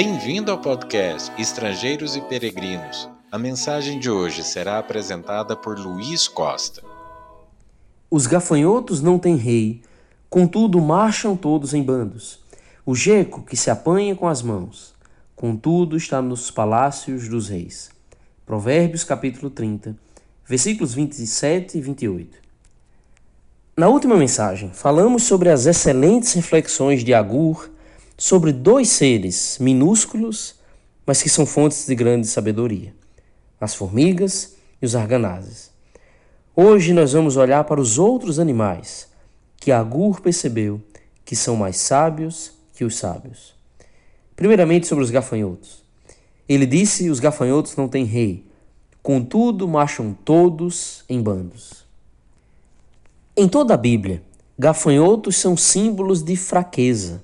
Bem-vindo ao podcast Estrangeiros e Peregrinos. A mensagem de hoje será apresentada por Luiz Costa. Os gafanhotos não têm rei, contudo marcham todos em bandos. O geco que se apanha com as mãos, contudo está nos palácios dos reis. Provérbios capítulo 30, versículos 27 e 28. Na última mensagem, falamos sobre as excelentes reflexões de Agur sobre dois seres minúsculos, mas que são fontes de grande sabedoria: as formigas e os arganazes. Hoje nós vamos olhar para os outros animais que Agur percebeu que são mais sábios que os sábios. Primeiramente sobre os gafanhotos. Ele disse: Os gafanhotos não têm rei, contudo marcham todos em bandos. Em toda a Bíblia, gafanhotos são símbolos de fraqueza.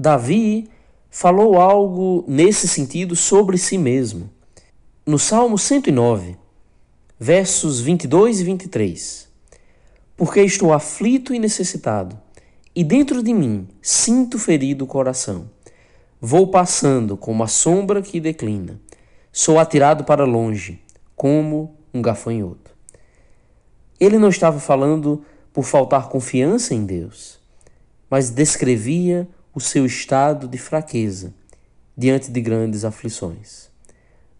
Davi falou algo nesse sentido sobre si mesmo. No Salmo 109, versos 22 e 23. Porque estou aflito e necessitado, e dentro de mim sinto ferido o coração. Vou passando como a sombra que declina. Sou atirado para longe, como um gafanhoto. Ele não estava falando por faltar confiança em Deus, mas descrevia o seu estado de fraqueza diante de grandes aflições.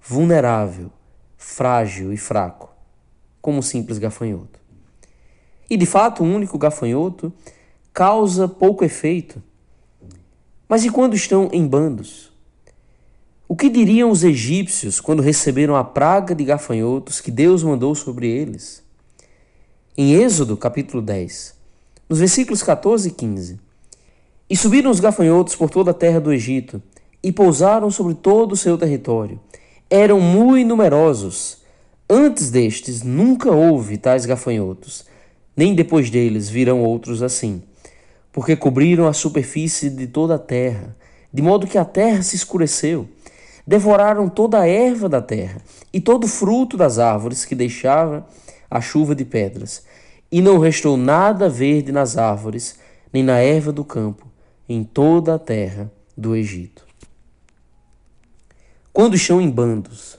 Vulnerável, frágil e fraco, como um simples gafanhoto. E de fato, um único gafanhoto causa pouco efeito. Mas e quando estão em bandos? O que diriam os egípcios quando receberam a praga de gafanhotos que Deus mandou sobre eles? em Êxodo capítulo 10, nos versículos 14 e 15. E subiram os gafanhotos por toda a terra do Egito, e pousaram sobre todo o seu território. Eram muito numerosos. Antes destes nunca houve tais gafanhotos, nem depois deles virão outros assim, porque cobriram a superfície de toda a terra, de modo que a terra se escureceu. Devoraram toda a erva da terra e todo o fruto das árvores que deixava a chuva de pedras, e não restou nada verde nas árvores, nem na erva do campo, em toda a terra do Egito. Quando estão em bandos,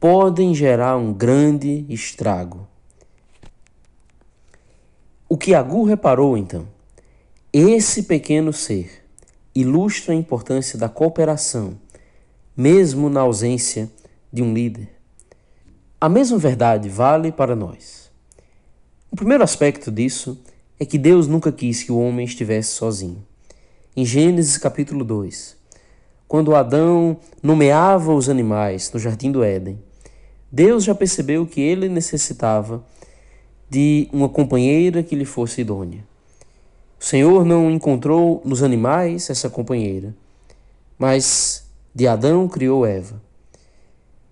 podem gerar um grande estrago. O que Agu reparou então? Esse pequeno ser ilustra a importância da cooperação, mesmo na ausência de um líder. A mesma verdade vale para nós. O primeiro aspecto disso é que Deus nunca quis que o homem estivesse sozinho. Em Gênesis capítulo 2, quando Adão nomeava os animais no jardim do Éden, Deus já percebeu que ele necessitava de uma companheira que lhe fosse idônea. O Senhor não encontrou nos animais essa companheira, mas de Adão criou Eva.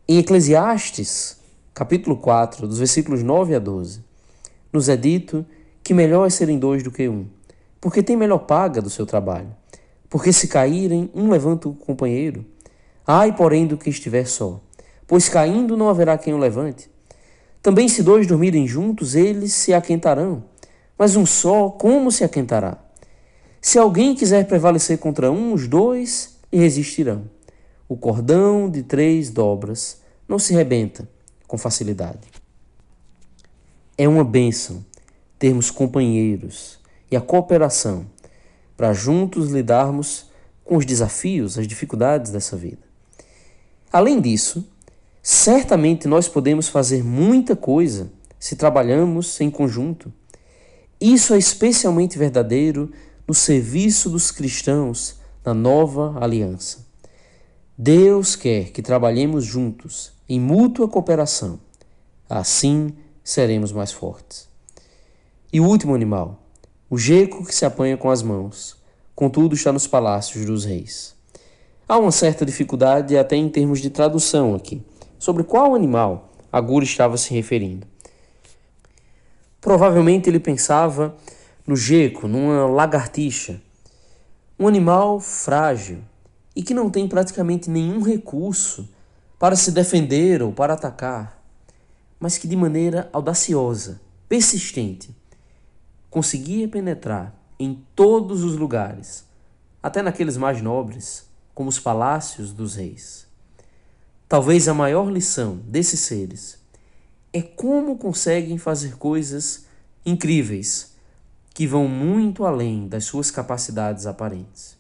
Em Eclesiastes, capítulo 4, dos versículos 9 a 12, nos é dito que melhor é serem dois do que um, porque tem melhor paga do seu trabalho. Porque se caírem, um levanta o companheiro. Ai, porém, do que estiver só, pois caindo não haverá quem o levante. Também se dois dormirem juntos, eles se aquentarão, mas um só, como se aquentará? Se alguém quiser prevalecer contra um, os dois lhe resistirão. O cordão de três dobras não se rebenta, com facilidade. É uma bênção termos companheiros e a cooperação para juntos lidarmos com os desafios, as dificuldades dessa vida. Além disso, certamente nós podemos fazer muita coisa se trabalhamos em conjunto. Isso é especialmente verdadeiro no serviço dos cristãos na nova aliança. Deus quer que trabalhemos juntos em mútua cooperação. Assim seremos mais fortes. E o último animal, o geco que se apanha com as mãos, contudo está nos palácios dos reis. Há uma certa dificuldade até em termos de tradução aqui, sobre qual animal Agur estava se referindo. Provavelmente ele pensava no geco, numa lagartixa, um animal frágil e que não tem praticamente nenhum recurso para se defender ou para atacar, mas que de maneira audaciosa, persistente, conseguia penetrar em todos os lugares, até naqueles mais nobres, como os palácios dos reis. Talvez a maior lição desses seres é como conseguem fazer coisas incríveis que vão muito além das suas capacidades aparentes.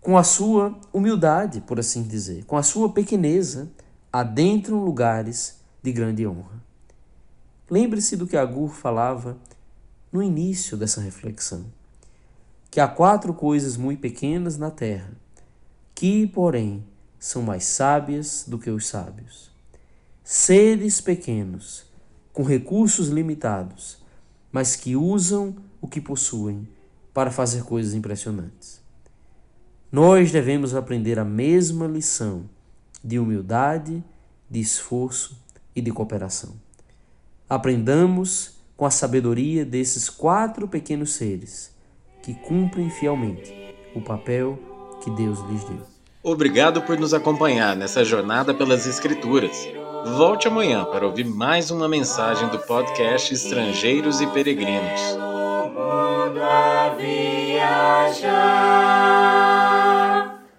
Com a sua humildade, por assim dizer, com a sua pequeneza, adentram lugares de grande honra. Lembre-se do que Agur falava no início dessa reflexão: que há quatro coisas muito pequenas na terra, que, porém, são mais sábias do que os sábios. Seres pequenos, com recursos limitados, mas que usam o que possuem para fazer coisas impressionantes. Nós devemos aprender a mesma lição de humildade, de esforço e de cooperação. Aprendamos com a sabedoria desses quatro pequenos seres que cumprem fielmente o papel que Deus lhes deu. Obrigado por nos acompanhar nessa jornada pelas Escrituras. Volte amanhã para ouvir mais uma mensagem do podcast Estrangeiros e Peregrinos.